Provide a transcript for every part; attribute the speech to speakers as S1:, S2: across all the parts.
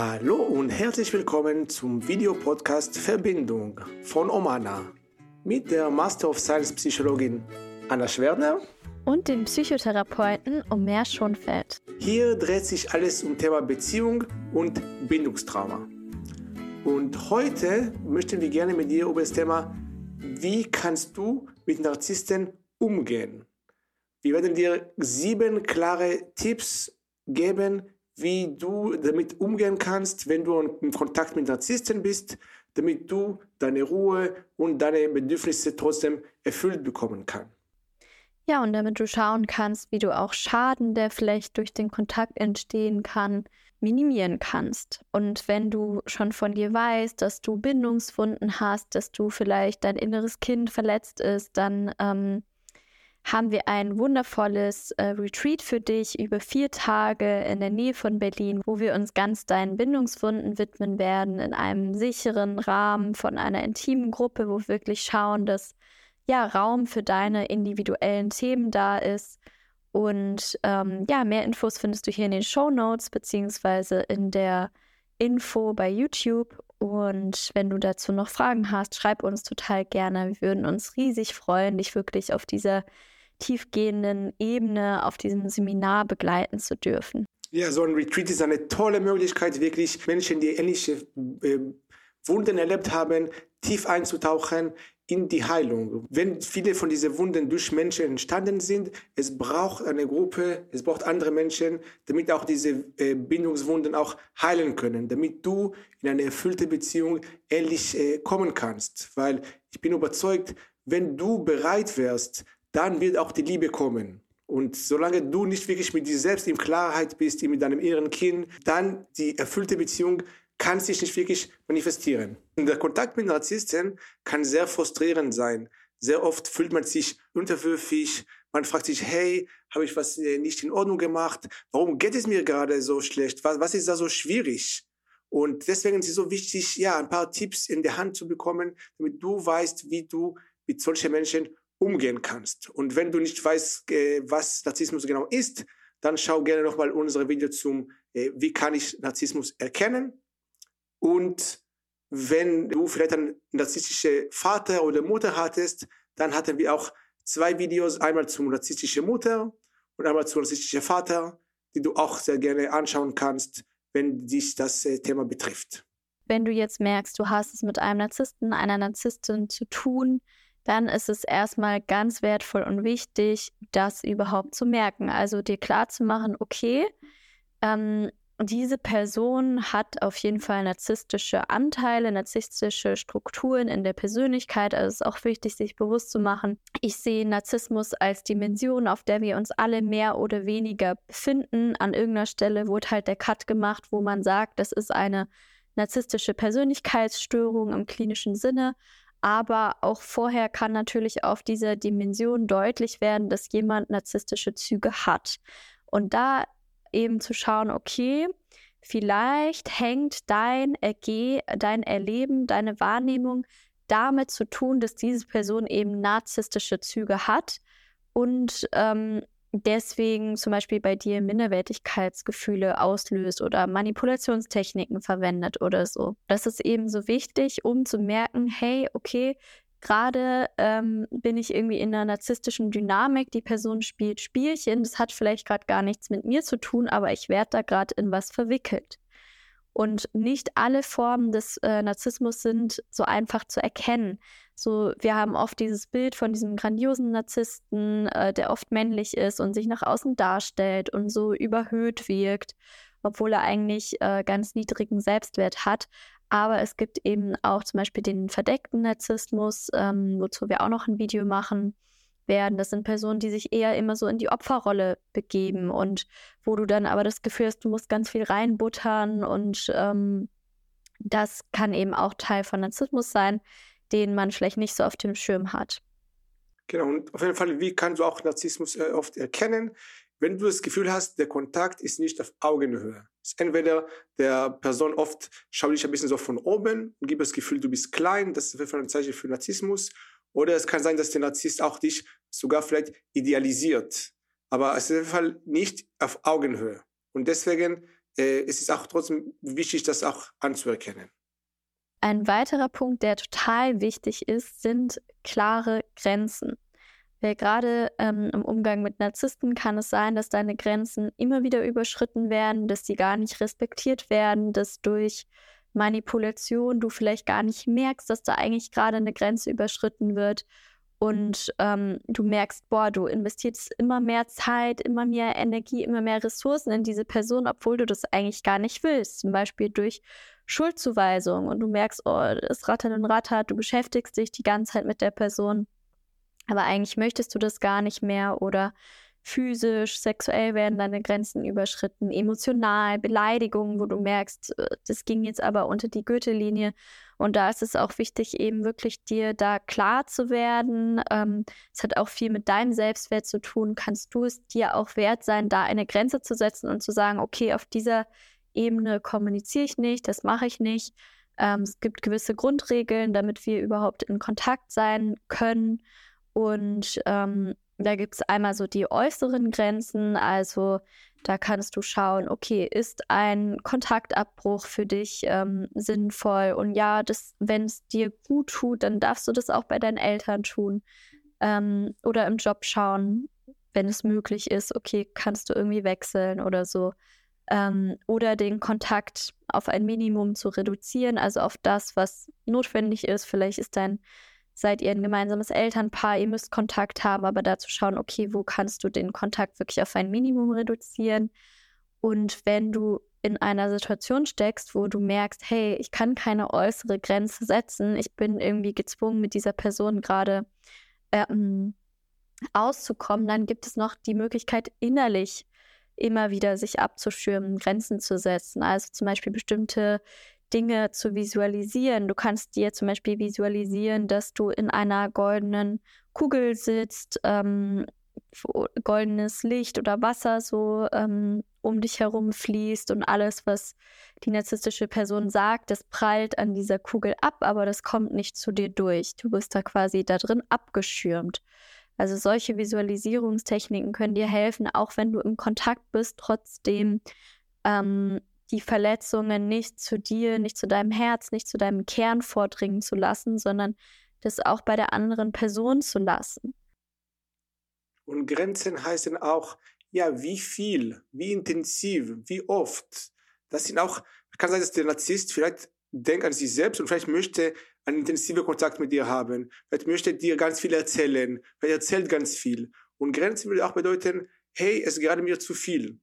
S1: Hallo und herzlich willkommen zum Videopodcast Verbindung von Omana mit der Master of Science Psychologin Anna Schwerner
S2: und dem Psychotherapeuten Omer Schonfeld.
S1: Hier dreht sich alles um Thema Beziehung und Bindungstrauma. Und heute möchten wir gerne mit dir über das Thema, wie kannst du mit Narzissten umgehen? Wir werden dir sieben klare Tipps geben, wie du damit umgehen kannst, wenn du in Kontakt mit Narzissten bist, damit du deine Ruhe und deine Bedürfnisse trotzdem erfüllt bekommen kannst.
S2: Ja, und damit du schauen kannst, wie du auch Schaden, der vielleicht durch den Kontakt entstehen kann, minimieren kannst. Und wenn du schon von dir weißt, dass du Bindungswunden hast, dass du vielleicht dein inneres Kind verletzt ist, dann ähm, haben wir ein wundervolles äh, Retreat für dich über vier Tage in der Nähe von Berlin, wo wir uns ganz deinen Bindungswunden widmen werden, in einem sicheren Rahmen von einer intimen Gruppe, wo wir wirklich schauen, dass ja Raum für deine individuellen Themen da ist. Und ähm, ja, mehr Infos findest du hier in den Show Notes beziehungsweise in der Info bei YouTube. Und wenn du dazu noch Fragen hast, schreib uns total gerne. Wir würden uns riesig freuen, dich wirklich auf dieser tiefgehenden Ebene, auf diesem Seminar begleiten zu dürfen.
S1: Ja, so ein Retreat ist eine tolle Möglichkeit, wirklich Menschen, die ähnliche äh, Wunden erlebt haben, tief einzutauchen in die Heilung. Wenn viele von diesen Wunden durch Menschen entstanden sind, es braucht eine Gruppe, es braucht andere Menschen, damit auch diese äh, Bindungswunden auch heilen können, damit du in eine erfüllte Beziehung ehrlich äh, kommen kannst. Weil ich bin überzeugt, wenn du bereit wärst, dann wird auch die Liebe kommen. Und solange du nicht wirklich mit dir selbst in Klarheit bist, mit deinem inneren Kind, dann die erfüllte Beziehung kann sich nicht wirklich manifestieren. Und der Kontakt mit Narzissten kann sehr frustrierend sein. Sehr oft fühlt man sich unterwürfig. Man fragt sich, hey, habe ich was äh, nicht in Ordnung gemacht? Warum geht es mir gerade so schlecht? Was, was ist da so schwierig? Und deswegen ist es so wichtig, ja, ein paar Tipps in der Hand zu bekommen, damit du weißt, wie du mit solchen Menschen umgehen kannst. Und wenn du nicht weißt, äh, was Narzissmus genau ist, dann schau gerne nochmal unsere Video zum, äh, wie kann ich Narzissmus erkennen. Und wenn du vielleicht einen narzisstischen Vater oder Mutter hattest, dann hatten wir auch zwei Videos, einmal zum narzisstischen Mutter und einmal zum narzisstischen Vater, die du auch sehr gerne anschauen kannst, wenn dich das äh, Thema betrifft.
S2: Wenn du jetzt merkst, du hast es mit einem Narzissten, einer Narzisstin zu tun, dann ist es erstmal ganz wertvoll und wichtig, das überhaupt zu merken. Also dir klar zu machen, okay, ähm, diese Person hat auf jeden Fall narzisstische Anteile, narzisstische Strukturen in der Persönlichkeit. Also es ist auch wichtig, sich bewusst zu machen. Ich sehe Narzissmus als Dimension, auf der wir uns alle mehr oder weniger befinden. An irgendeiner Stelle wurde halt der Cut gemacht, wo man sagt, das ist eine narzisstische Persönlichkeitsstörung im klinischen Sinne. Aber auch vorher kann natürlich auf dieser Dimension deutlich werden, dass jemand narzisstische Züge hat. Und da eben zu schauen, okay, vielleicht hängt dein Erge dein Erleben, deine Wahrnehmung damit zu tun, dass diese Person eben narzisstische Züge hat und ähm, deswegen zum Beispiel bei dir Minderwertigkeitsgefühle auslöst oder Manipulationstechniken verwendet oder so. Das ist eben so wichtig, um zu merken, hey, okay, gerade ähm, bin ich irgendwie in einer narzisstischen Dynamik, die Person spielt Spielchen, das hat vielleicht gerade gar nichts mit mir zu tun, aber ich werde da gerade in was verwickelt. Und nicht alle Formen des äh, Narzissmus sind so einfach zu erkennen. So, wir haben oft dieses Bild von diesem grandiosen Narzissten, äh, der oft männlich ist und sich nach außen darstellt und so überhöht wirkt, obwohl er eigentlich äh, ganz niedrigen Selbstwert hat. Aber es gibt eben auch zum Beispiel den verdeckten Narzissmus, ähm, wozu wir auch noch ein Video machen werden. Das sind Personen, die sich eher immer so in die Opferrolle begeben und wo du dann aber das Gefühl hast, du musst ganz viel reinbuttern und ähm, das kann eben auch Teil von Narzissmus sein den man vielleicht nicht so auf dem Schirm hat.
S1: Genau, und auf jeden Fall, wie kannst du auch Narzissmus äh, oft erkennen? Wenn du das Gefühl hast, der Kontakt ist nicht auf Augenhöhe. Ist entweder der Person oft schaut dich ein bisschen so von oben und gibt das Gefühl, du bist klein, das ist auf jeden Fall ein Zeichen für Narzissmus. Oder es kann sein, dass der Narzisst auch dich sogar vielleicht idealisiert. Aber es ist auf jeden Fall nicht auf Augenhöhe. Und deswegen äh, es ist auch trotzdem wichtig, das auch anzuerkennen.
S2: Ein weiterer Punkt, der total wichtig ist, sind klare Grenzen. Weil gerade ähm, im Umgang mit Narzissten kann es sein, dass deine Grenzen immer wieder überschritten werden, dass sie gar nicht respektiert werden, dass durch Manipulation du vielleicht gar nicht merkst, dass da eigentlich gerade eine Grenze überschritten wird. Und ähm, du merkst, boah, du investierst immer mehr Zeit, immer mehr Energie, immer mehr Ressourcen in diese Person, obwohl du das eigentlich gar nicht willst. Zum Beispiel durch Schuldzuweisung. Und du merkst, oh, es rattert und rattert, du beschäftigst dich die ganze Zeit mit der Person, aber eigentlich möchtest du das gar nicht mehr oder physisch, sexuell werden deine Grenzen überschritten, emotional, Beleidigungen, wo du merkst, äh, das ging jetzt aber unter die Gürtellinie. Und da ist es auch wichtig, eben wirklich dir da klar zu werden. Ähm, es hat auch viel mit deinem Selbstwert zu tun. Kannst du es dir auch wert sein, da eine Grenze zu setzen und zu sagen, okay, auf dieser Ebene kommuniziere ich nicht, das mache ich nicht. Ähm, es gibt gewisse Grundregeln, damit wir überhaupt in Kontakt sein können. Und ähm, da gibt es einmal so die äußeren Grenzen, also da kannst du schauen, okay, ist ein Kontaktabbruch für dich ähm, sinnvoll? Und ja, wenn es dir gut tut, dann darfst du das auch bei deinen Eltern tun. Ähm, oder im Job schauen, wenn es möglich ist, okay, kannst du irgendwie wechseln oder so. Ähm, oder den Kontakt auf ein Minimum zu reduzieren, also auf das, was notwendig ist. Vielleicht ist dein seid ihr ein gemeinsames Elternpaar, ihr müsst Kontakt haben, aber dazu schauen, okay, wo kannst du den Kontakt wirklich auf ein Minimum reduzieren? Und wenn du in einer Situation steckst, wo du merkst, hey, ich kann keine äußere Grenze setzen, ich bin irgendwie gezwungen, mit dieser Person gerade ähm, auszukommen, dann gibt es noch die Möglichkeit, innerlich immer wieder sich abzuschirmen, Grenzen zu setzen. Also zum Beispiel bestimmte Dinge zu visualisieren. Du kannst dir zum Beispiel visualisieren, dass du in einer goldenen Kugel sitzt, ähm, goldenes Licht oder Wasser so ähm, um dich herum fließt und alles, was die narzisstische Person sagt, das prallt an dieser Kugel ab, aber das kommt nicht zu dir durch. Du bist da quasi da drin abgeschirmt. Also solche Visualisierungstechniken können dir helfen, auch wenn du im Kontakt bist, trotzdem ähm, die Verletzungen nicht zu dir, nicht zu deinem Herz, nicht zu deinem Kern vordringen zu lassen, sondern das auch bei der anderen Person zu lassen.
S1: Und Grenzen heißen auch, ja, wie viel, wie intensiv, wie oft. Das sind auch, kann sein, dass der Narzisst vielleicht denkt an sich selbst und vielleicht möchte einen intensiven Kontakt mit dir haben. Vielleicht möchte dir ganz viel erzählen. Vielleicht erzählt ganz viel. Und Grenzen würde auch bedeuten, hey, es ist gerade mir zu viel.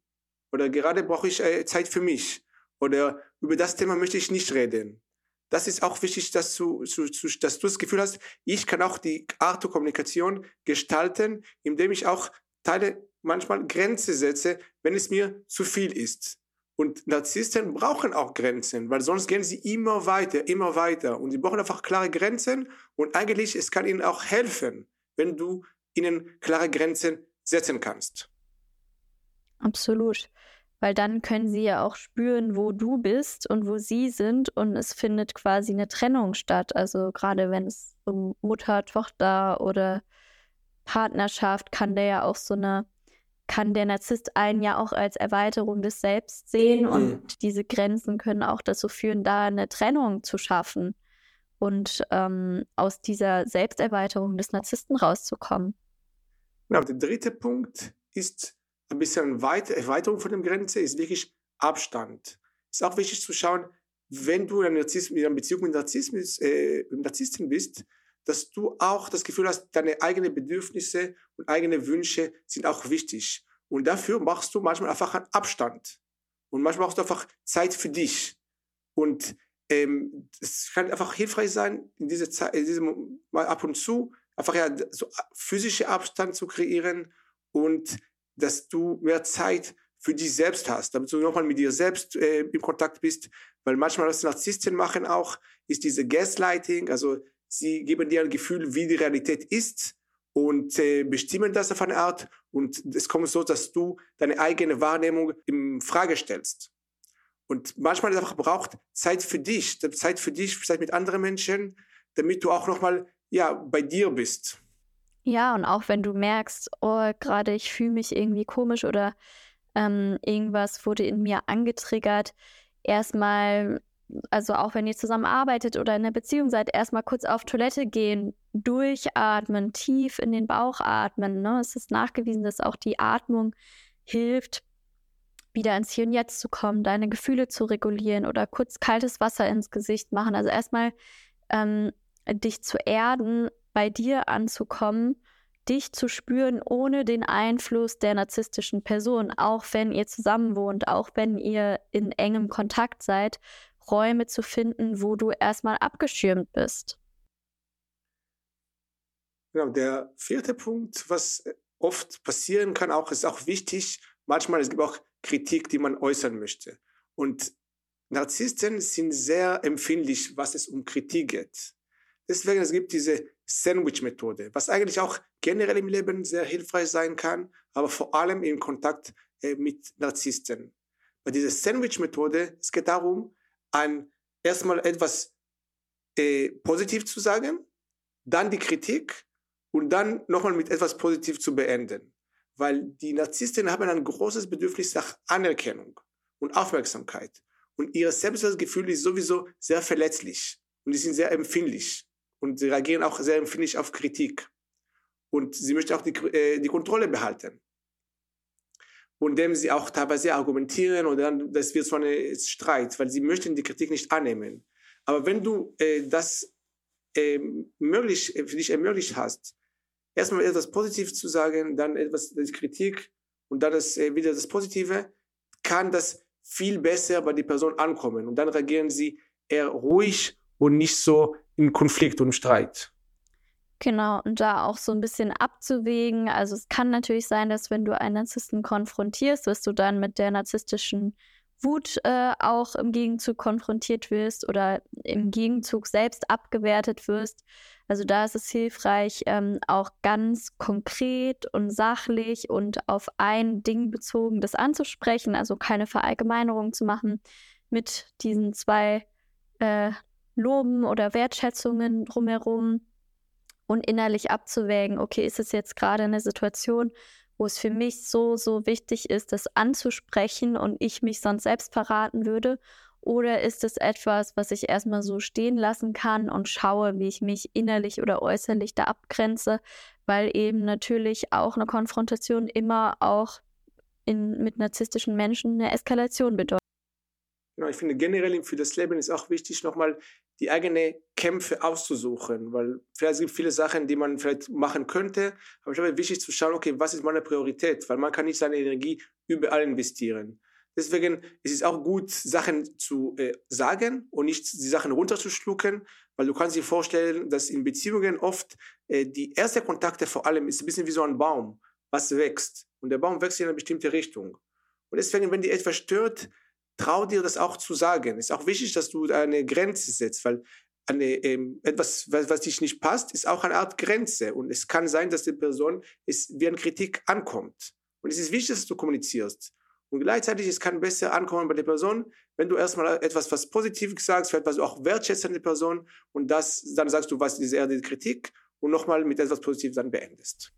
S1: Oder gerade brauche ich äh, Zeit für mich. Oder über das Thema möchte ich nicht reden. Das ist auch wichtig, dass du, dass du das Gefühl hast, ich kann auch die Art der Kommunikation gestalten, indem ich auch Teile manchmal Grenzen setze, wenn es mir zu viel ist. Und Narzissten brauchen auch Grenzen, weil sonst gehen sie immer weiter, immer weiter. Und sie brauchen einfach klare Grenzen. Und eigentlich, es kann ihnen auch helfen, wenn du ihnen klare Grenzen setzen kannst.
S2: Absolut. Weil dann können sie ja auch spüren, wo du bist und wo sie sind und es findet quasi eine Trennung statt. Also gerade wenn es um Mutter, Tochter oder Partnerschaft kann der ja auch so eine, kann der Narzisst einen ja auch als Erweiterung des Selbst sehen und mhm. diese Grenzen können auch dazu führen, da eine Trennung zu schaffen und ähm, aus dieser Selbsterweiterung des Narzissten rauszukommen.
S1: Genau, der dritte Punkt ist ein bisschen weit, Erweiterung von der Grenze ist wirklich Abstand. Ist auch wichtig zu schauen, wenn du in einer, Beziehung mit Narzissmus, äh, bist, dass du auch das Gefühl hast, deine eigenen Bedürfnisse und eigene Wünsche sind auch wichtig. Und dafür machst du manchmal einfach einen Abstand. Und manchmal brauchst du einfach Zeit für dich. Und ähm, es kann einfach hilfreich sein, in, diese Zeit, in diesem Mal ab und zu einfach ja so physische Abstand zu kreieren und dass du mehr Zeit für dich selbst hast, damit du nochmal mit dir selbst äh, im Kontakt bist, weil manchmal, was Narzissten machen auch, ist diese Gaslighting, also sie geben dir ein Gefühl, wie die Realität ist und äh, bestimmen das auf eine Art und es kommt so, dass du deine eigene Wahrnehmung in Frage stellst. Und manchmal ist einfach braucht Zeit für dich, Zeit für dich, Zeit mit anderen Menschen, damit du auch nochmal ja, bei dir bist.
S2: Ja, und auch wenn du merkst, oh, gerade ich fühle mich irgendwie komisch oder ähm, irgendwas wurde in mir angetriggert, erstmal, also auch wenn ihr zusammen arbeitet oder in einer Beziehung seid, erstmal kurz auf Toilette gehen, durchatmen, tief in den Bauch atmen. Ne? Es ist nachgewiesen, dass auch die Atmung hilft, wieder ins Hier und Jetzt zu kommen, deine Gefühle zu regulieren oder kurz kaltes Wasser ins Gesicht machen. Also erstmal ähm, dich zu erden, bei dir anzukommen, dich zu spüren ohne den Einfluss der narzisstischen Person, auch wenn ihr zusammen wohnt, auch wenn ihr in engem Kontakt seid, Räume zu finden, wo du erstmal abgeschirmt bist.
S1: Genau, der vierte Punkt, was oft passieren kann, auch ist auch wichtig. Manchmal es gibt auch Kritik, die man äußern möchte. Und Narzissten sind sehr empfindlich, was es um Kritik geht. Deswegen es gibt diese Sandwich-Methode, was eigentlich auch generell im Leben sehr hilfreich sein kann, aber vor allem im Kontakt äh, mit Narzissten. Bei dieser Sandwich-Methode, es geht darum, ein, erstmal etwas äh, positiv zu sagen, dann die Kritik und dann nochmal mit etwas positiv zu beenden. Weil die Narzissten haben ein großes Bedürfnis nach Anerkennung und Aufmerksamkeit. Und ihr Selbstwertgefühl ist sowieso sehr verletzlich und die sind sehr empfindlich und sie reagieren auch sehr empfindlich auf Kritik. Und sie möchten auch die, äh, die Kontrolle behalten. Und indem sie auch teilweise argumentieren und dann, das wird so ein Streit, weil sie möchten die Kritik nicht annehmen. Aber wenn du äh, das äh, möglich, für dich ermöglicht hast, erstmal etwas Positives zu sagen, dann etwas die Kritik und dann das, äh, wieder das Positive, kann das viel besser bei der Person ankommen. Und dann reagieren sie eher ruhig und nicht so in Konflikt und Streit.
S2: Genau, und da auch so ein bisschen abzuwägen. Also es kann natürlich sein, dass wenn du einen Narzissten konfrontierst, dass du dann mit der narzisstischen Wut äh, auch im Gegenzug konfrontiert wirst oder im Gegenzug selbst abgewertet wirst. Also da ist es hilfreich, ähm, auch ganz konkret und sachlich und auf ein Ding bezogen das anzusprechen, also keine Verallgemeinerung zu machen mit diesen zwei äh, Loben oder Wertschätzungen drumherum und innerlich abzuwägen, okay, ist es jetzt gerade eine Situation, wo es für mich so, so wichtig ist, das anzusprechen und ich mich sonst selbst verraten würde? Oder ist es etwas, was ich erstmal so stehen lassen kann und schaue, wie ich mich innerlich oder äußerlich da abgrenze, weil eben natürlich auch eine Konfrontation immer auch in, mit narzisstischen Menschen eine Eskalation bedeutet.
S1: Genau, ich finde generell für das Leben ist auch wichtig, nochmal die eigenen Kämpfe auszusuchen, weil vielleicht gibt es viele Sachen, die man vielleicht machen könnte, aber ich glaube, wichtig zu schauen, okay, was ist meine Priorität, weil man kann nicht seine Energie überall investieren. Deswegen ist es auch gut, Sachen zu äh, sagen und nicht die Sachen runterzuschlucken, weil du kannst dir vorstellen, dass in Beziehungen oft äh, die ersten Kontakte vor allem ist ein bisschen wie so ein Baum, was wächst. Und der Baum wächst in eine bestimmte Richtung. Und deswegen, wenn dir etwas stört, trau dir das auch zu sagen. Es ist auch wichtig, dass du eine Grenze setzt, weil eine, ähm, etwas, was, was dich nicht passt, ist auch eine Art Grenze. Und es kann sein, dass die Person es wie eine Kritik ankommt. Und es ist wichtig, dass du kommunizierst. Und gleichzeitig, es kann besser ankommen bei der Person, wenn du erstmal etwas, was Positives sagst, vielleicht was auch der Person und das, dann sagst du, was ist eher die Kritik und nochmal mit etwas Positivem dann beendest.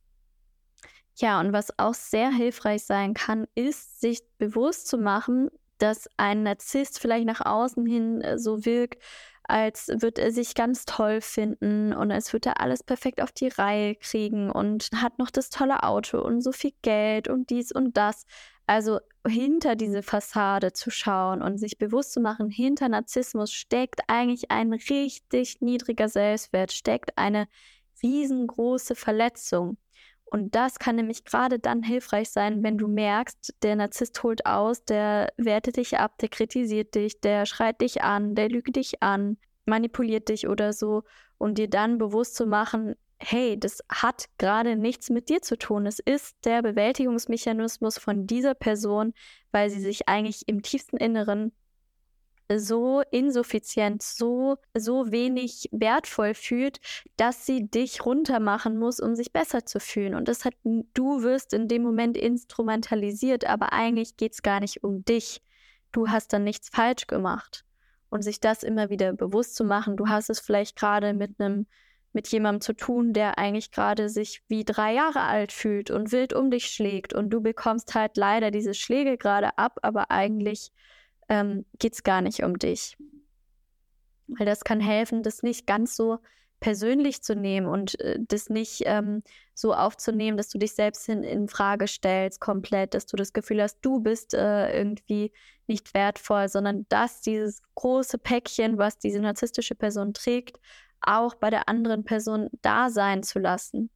S2: Ja, und was auch sehr hilfreich sein kann, ist, sich bewusst zu machen, dass ein Narzisst vielleicht nach außen hin äh, so wirkt, als würde er sich ganz toll finden und als würde er alles perfekt auf die Reihe kriegen und hat noch das tolle Auto und so viel Geld und dies und das. Also hinter diese Fassade zu schauen und sich bewusst zu machen, hinter Narzissmus steckt eigentlich ein richtig niedriger Selbstwert, steckt eine riesengroße Verletzung. Und das kann nämlich gerade dann hilfreich sein, wenn du merkst, der Narzisst holt aus, der wertet dich ab, der kritisiert dich, der schreit dich an, der lügt dich an, manipuliert dich oder so. Und dir dann bewusst zu machen, hey, das hat gerade nichts mit dir zu tun. Es ist der Bewältigungsmechanismus von dieser Person, weil sie sich eigentlich im tiefsten Inneren so insuffizient, so, so wenig wertvoll fühlt, dass sie dich runtermachen muss, um sich besser zu fühlen. Und das hat, du wirst in dem Moment instrumentalisiert, aber eigentlich geht es gar nicht um dich. Du hast dann nichts falsch gemacht. Und sich das immer wieder bewusst zu machen, du hast es vielleicht gerade mit einem mit jemandem zu tun, der eigentlich gerade sich wie drei Jahre alt fühlt und wild um dich schlägt und du bekommst halt leider diese Schläge gerade ab, aber eigentlich ähm, geht es gar nicht um dich. Weil das kann helfen, das nicht ganz so persönlich zu nehmen und äh, das nicht ähm, so aufzunehmen, dass du dich selbst hin in Frage stellst komplett, dass du das Gefühl hast, du bist äh, irgendwie nicht wertvoll, sondern dass dieses große Päckchen, was diese narzisstische Person trägt, auch bei der anderen Person da sein zu lassen.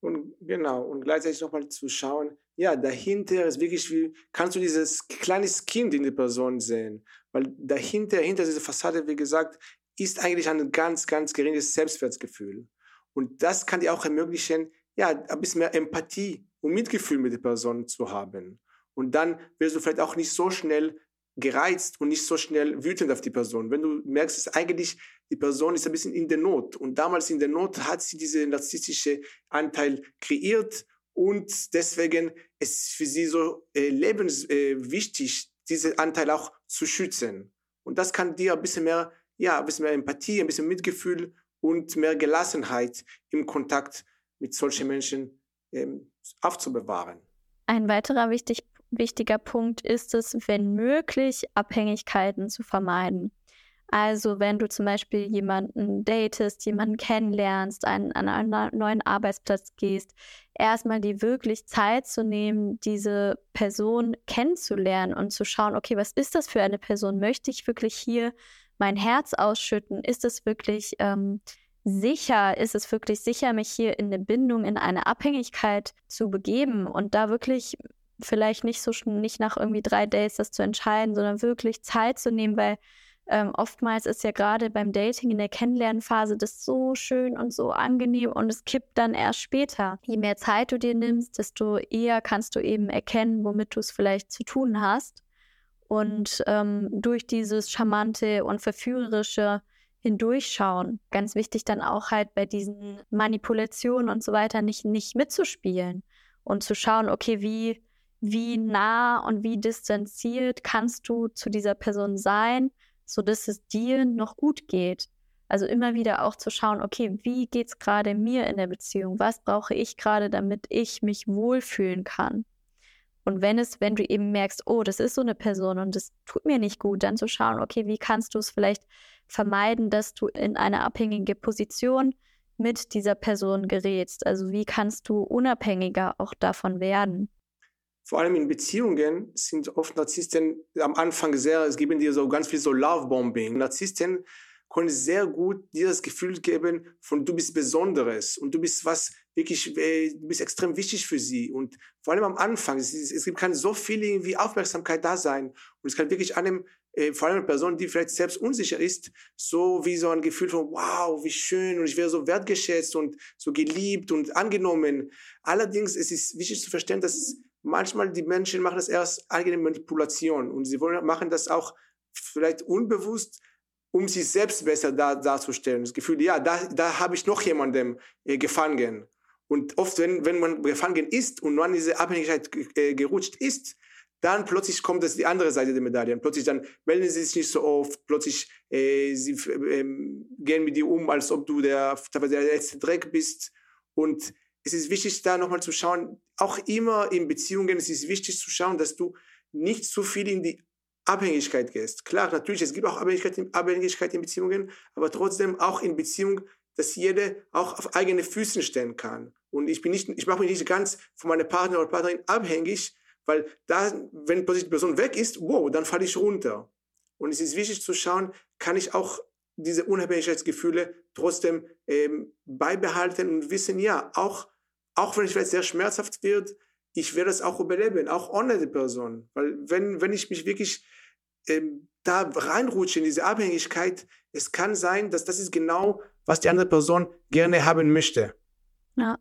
S1: Und genau, und gleichzeitig nochmal zu schauen, ja, dahinter ist wirklich wie, kannst du dieses kleines Kind in der Person sehen? Weil dahinter, hinter dieser Fassade, wie gesagt, ist eigentlich ein ganz, ganz geringes Selbstwertgefühl. Und das kann dir auch ermöglichen, ja, ein bisschen mehr Empathie und Mitgefühl mit der Person zu haben. Und dann wirst du vielleicht auch nicht so schnell gereizt und nicht so schnell wütend auf die Person. Wenn du merkst, dass eigentlich die Person ist ein bisschen in der Not und damals in der Not hat sie diesen narzisstische Anteil kreiert und deswegen ist es für sie so äh, lebenswichtig, äh, diesen Anteil auch zu schützen. Und das kann dir ein bisschen mehr, ja, ein bisschen mehr Empathie, ein bisschen Mitgefühl und mehr Gelassenheit im Kontakt mit solchen Menschen ähm, aufzubewahren.
S2: Ein weiterer wichtig wichtiger Punkt ist es, wenn möglich, Abhängigkeiten zu vermeiden. Also wenn du zum Beispiel jemanden datest, jemanden kennenlernst, einen, an einen neuen Arbeitsplatz gehst, erstmal dir wirklich Zeit zu nehmen, diese Person kennenzulernen und zu schauen, okay, was ist das für eine Person? Möchte ich wirklich hier mein Herz ausschütten? Ist es wirklich ähm, sicher? Ist es wirklich sicher, mich hier in eine Bindung, in eine Abhängigkeit zu begeben und da wirklich vielleicht nicht so nicht nach irgendwie drei Dates das zu entscheiden, sondern wirklich Zeit zu nehmen, weil ähm, oftmals ist ja gerade beim Dating in der Kennenlernphase das so schön und so angenehm und es kippt dann erst später. Je mehr Zeit du dir nimmst, desto eher kannst du eben erkennen, womit du es vielleicht zu tun hast. Und ähm, durch dieses charmante und verführerische hindurchschauen, ganz wichtig dann auch halt bei diesen Manipulationen und so weiter nicht, nicht mitzuspielen und zu schauen, okay, wie wie nah und wie distanziert kannst du zu dieser Person sein, sodass es dir noch gut geht. Also immer wieder auch zu schauen, okay, wie geht es gerade mir in der Beziehung? Was brauche ich gerade, damit ich mich wohlfühlen kann? Und wenn es, wenn du eben merkst, oh, das ist so eine Person und das tut mir nicht gut, dann zu schauen, okay, wie kannst du es vielleicht vermeiden, dass du in eine abhängige Position mit dieser Person gerätst? Also wie kannst du unabhängiger auch davon werden?
S1: Vor allem in Beziehungen sind oft Narzissten am Anfang sehr, es geben dir so ganz viel so Love-Bombing. Narzissten können sehr gut dir das Gefühl geben von du bist Besonderes und du bist was wirklich, äh, du bist extrem wichtig für sie. Und vor allem am Anfang, es, es gibt kann so viel irgendwie Aufmerksamkeit da sein. Und es kann wirklich einem, äh, vor allem eine Person, die vielleicht selbst unsicher ist, so wie so ein Gefühl von wow, wie schön und ich wäre so wertgeschätzt und so geliebt und angenommen. Allerdings es ist wichtig zu verstehen, dass manchmal die Menschen machen das erst eigene Manipulation und sie wollen, machen das auch vielleicht unbewusst, um sich selbst besser da, darzustellen. Das Gefühl, ja, da, da habe ich noch jemandem äh, gefangen. Und oft, wenn, wenn man gefangen ist und nur an diese Abhängigkeit äh, gerutscht ist, dann plötzlich kommt das die andere Seite der Medaille. Plötzlich dann melden sie sich nicht so oft, plötzlich äh, sie äh, gehen mit dir um, als ob du der, der letzte Dreck bist. Und es ist wichtig, da nochmal zu schauen, auch immer in Beziehungen, es ist wichtig zu schauen, dass du nicht zu viel in die Abhängigkeit gehst. Klar, natürlich, es gibt auch Abhängigkeit, Abhängigkeit in Beziehungen, aber trotzdem auch in Beziehung, dass jeder auch auf eigene Füßen stehen kann. Und ich bin nicht, ich mache mich nicht ganz von meiner Partner oder Partnerin abhängig, weil da, wenn die Person weg ist, wow, dann falle ich runter. Und es ist wichtig zu schauen, kann ich auch diese Unabhängigkeitsgefühle trotzdem ähm, beibehalten und wissen, ja, auch, auch wenn es vielleicht sehr schmerzhaft wird, ich werde es auch überleben, auch ohne die Person. Weil wenn, wenn ich mich wirklich ähm, da reinrutsche in diese Abhängigkeit, es kann sein, dass das ist genau, was die andere Person gerne haben möchte.
S2: Ja.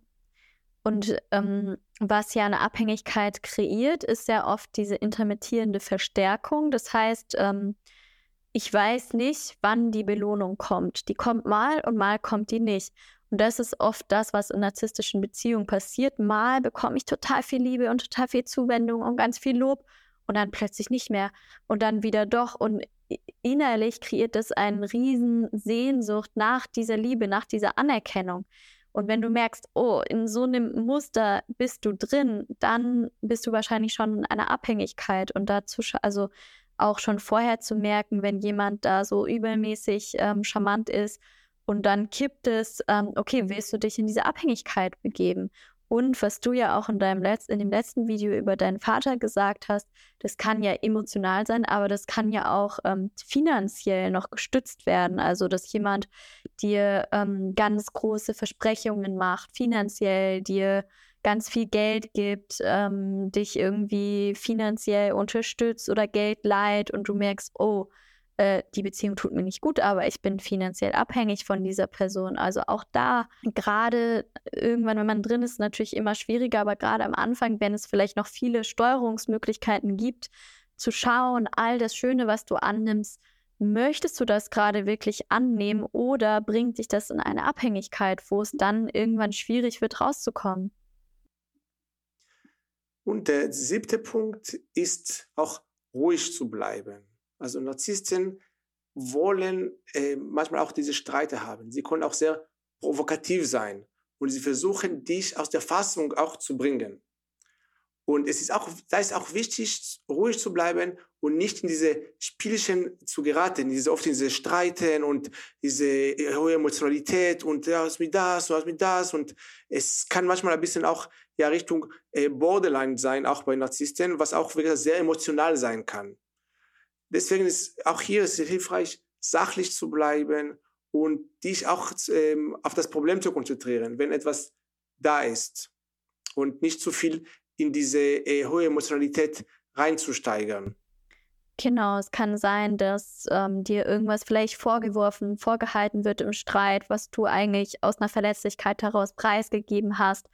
S2: Und ähm, was ja eine Abhängigkeit kreiert, ist ja oft diese intermittierende Verstärkung. Das heißt, ähm, ich weiß nicht, wann die Belohnung kommt. Die kommt mal und mal kommt die nicht. Und das ist oft das, was in narzisstischen Beziehungen passiert. Mal bekomme ich total viel Liebe und total viel Zuwendung und ganz viel Lob und dann plötzlich nicht mehr und dann wieder doch. Und innerlich kreiert das eine riesen Sehnsucht nach dieser Liebe, nach dieser Anerkennung. Und wenn du merkst, oh, in so einem Muster bist du drin, dann bist du wahrscheinlich schon in einer Abhängigkeit und dazu, also auch schon vorher zu merken, wenn jemand da so übermäßig ähm, charmant ist und dann kippt es, ähm, okay, willst du dich in diese Abhängigkeit begeben? Und was du ja auch in deinem Letz in dem letzten Video über deinen Vater gesagt hast, das kann ja emotional sein, aber das kann ja auch ähm, finanziell noch gestützt werden. Also dass jemand dir ähm, ganz große Versprechungen macht, finanziell dir ganz viel Geld gibt, ähm, dich irgendwie finanziell unterstützt oder Geld leiht und du merkst, oh, äh, die Beziehung tut mir nicht gut, aber ich bin finanziell abhängig von dieser Person. Also auch da, gerade irgendwann, wenn man drin ist, natürlich immer schwieriger, aber gerade am Anfang, wenn es vielleicht noch viele Steuerungsmöglichkeiten gibt, zu schauen, all das Schöne, was du annimmst, möchtest du das gerade wirklich annehmen oder bringt dich das in eine Abhängigkeit, wo es dann irgendwann schwierig wird, rauszukommen?
S1: Und der siebte Punkt ist auch ruhig zu bleiben. Also Narzissten wollen äh, manchmal auch diese Streite haben. Sie können auch sehr provokativ sein und sie versuchen, dich aus der Fassung auch zu bringen. Und es ist auch, da ist auch wichtig, ruhig zu bleiben und nicht in diese Spielchen zu geraten, diese oft in diese Streiten und diese hohe Emotionalität und ja, was mit das, was mit das und es kann manchmal ein bisschen auch ja Richtung äh, Borderline sein, auch bei Narzissten, was auch wirklich sehr emotional sein kann. Deswegen ist auch hier es hilfreich, sachlich zu bleiben und dich auch ähm, auf das Problem zu konzentrieren, wenn etwas da ist und nicht zu viel in diese äh, hohe Emotionalität reinzusteigern.
S2: Genau, es kann sein, dass ähm, dir irgendwas vielleicht vorgeworfen, vorgehalten wird im Streit, was du eigentlich aus einer Verletzlichkeit heraus preisgegeben hast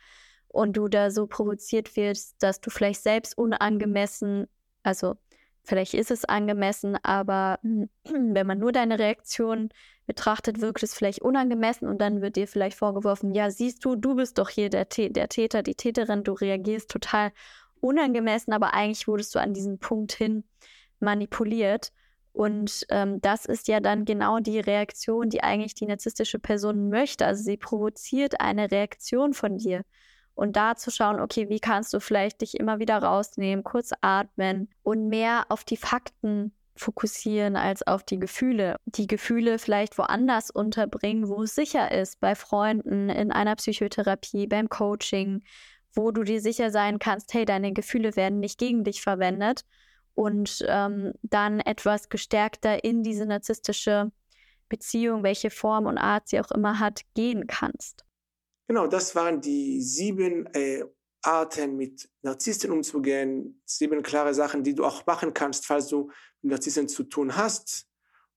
S2: und du da so provoziert wirst, dass du vielleicht selbst unangemessen, also Vielleicht ist es angemessen, aber wenn man nur deine Reaktion betrachtet, wirkt es vielleicht unangemessen und dann wird dir vielleicht vorgeworfen, ja, siehst du, du bist doch hier der, der Täter, die Täterin, du reagierst total unangemessen, aber eigentlich wurdest du an diesem Punkt hin manipuliert. Und ähm, das ist ja dann genau die Reaktion, die eigentlich die narzisstische Person möchte. Also sie provoziert eine Reaktion von dir und da zu schauen, okay, wie kannst du vielleicht dich immer wieder rausnehmen, kurz atmen und mehr auf die Fakten fokussieren als auf die Gefühle. Die Gefühle vielleicht woanders unterbringen, wo es sicher ist, bei Freunden, in einer Psychotherapie, beim Coaching, wo du dir sicher sein kannst, hey, deine Gefühle werden nicht gegen dich verwendet und ähm, dann etwas gestärkter in diese narzisstische Beziehung, welche Form und Art sie auch immer hat, gehen kannst.
S1: Genau, das waren die sieben äh, Arten, mit Narzissten umzugehen. Sieben klare Sachen, die du auch machen kannst, falls du mit Narzissten zu tun hast.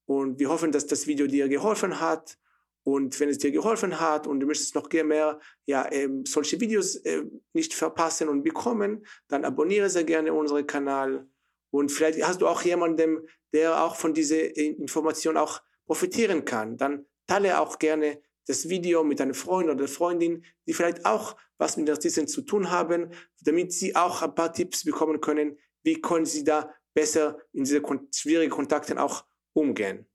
S1: Und wir hoffen, dass das Video dir geholfen hat. Und wenn es dir geholfen hat und du möchtest noch mehr ja, ähm, solche Videos äh, nicht verpassen und bekommen, dann abonniere sehr gerne unseren Kanal. Und vielleicht hast du auch jemanden, der auch von dieser äh, Information auch profitieren kann. Dann teile auch gerne das Video mit einem Freund oder Freundin, die vielleicht auch was mit Narzissten zu tun haben, damit sie auch ein paar Tipps bekommen können, wie können sie da besser in diese schwierigen Kontakten auch umgehen.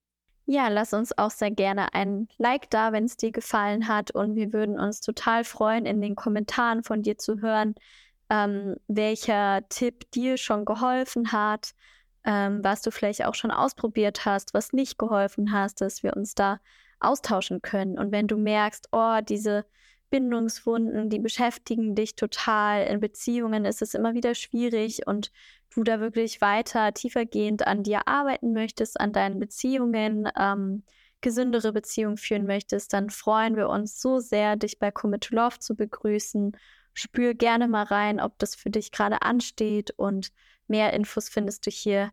S2: Ja, lass uns auch sehr gerne ein Like da, wenn es dir gefallen hat. Und wir würden uns total freuen, in den Kommentaren von dir zu hören, ähm, welcher Tipp dir schon geholfen hat, ähm, was du vielleicht auch schon ausprobiert hast, was nicht geholfen hast, dass wir uns da austauschen können. Und wenn du merkst, oh, diese Bindungswunden, die beschäftigen dich total, in Beziehungen ist es immer wieder schwierig und du da wirklich weiter tiefergehend an dir arbeiten möchtest, an deinen Beziehungen, ähm, gesündere Beziehungen führen möchtest, dann freuen wir uns so sehr, dich bei Commit to Love zu begrüßen. Spür gerne mal rein, ob das für dich gerade ansteht und mehr Infos findest du hier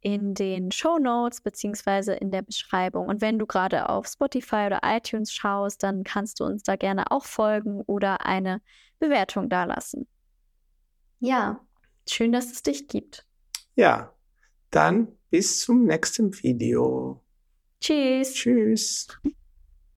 S2: in den Show Notes beziehungsweise in der Beschreibung. Und wenn du gerade auf Spotify oder iTunes schaust, dann kannst du uns da gerne auch folgen oder eine Bewertung dalassen. Ja, schön, dass es dich gibt.
S1: Ja, dann bis zum nächsten Video.
S2: Tschüss.
S1: Tschüss.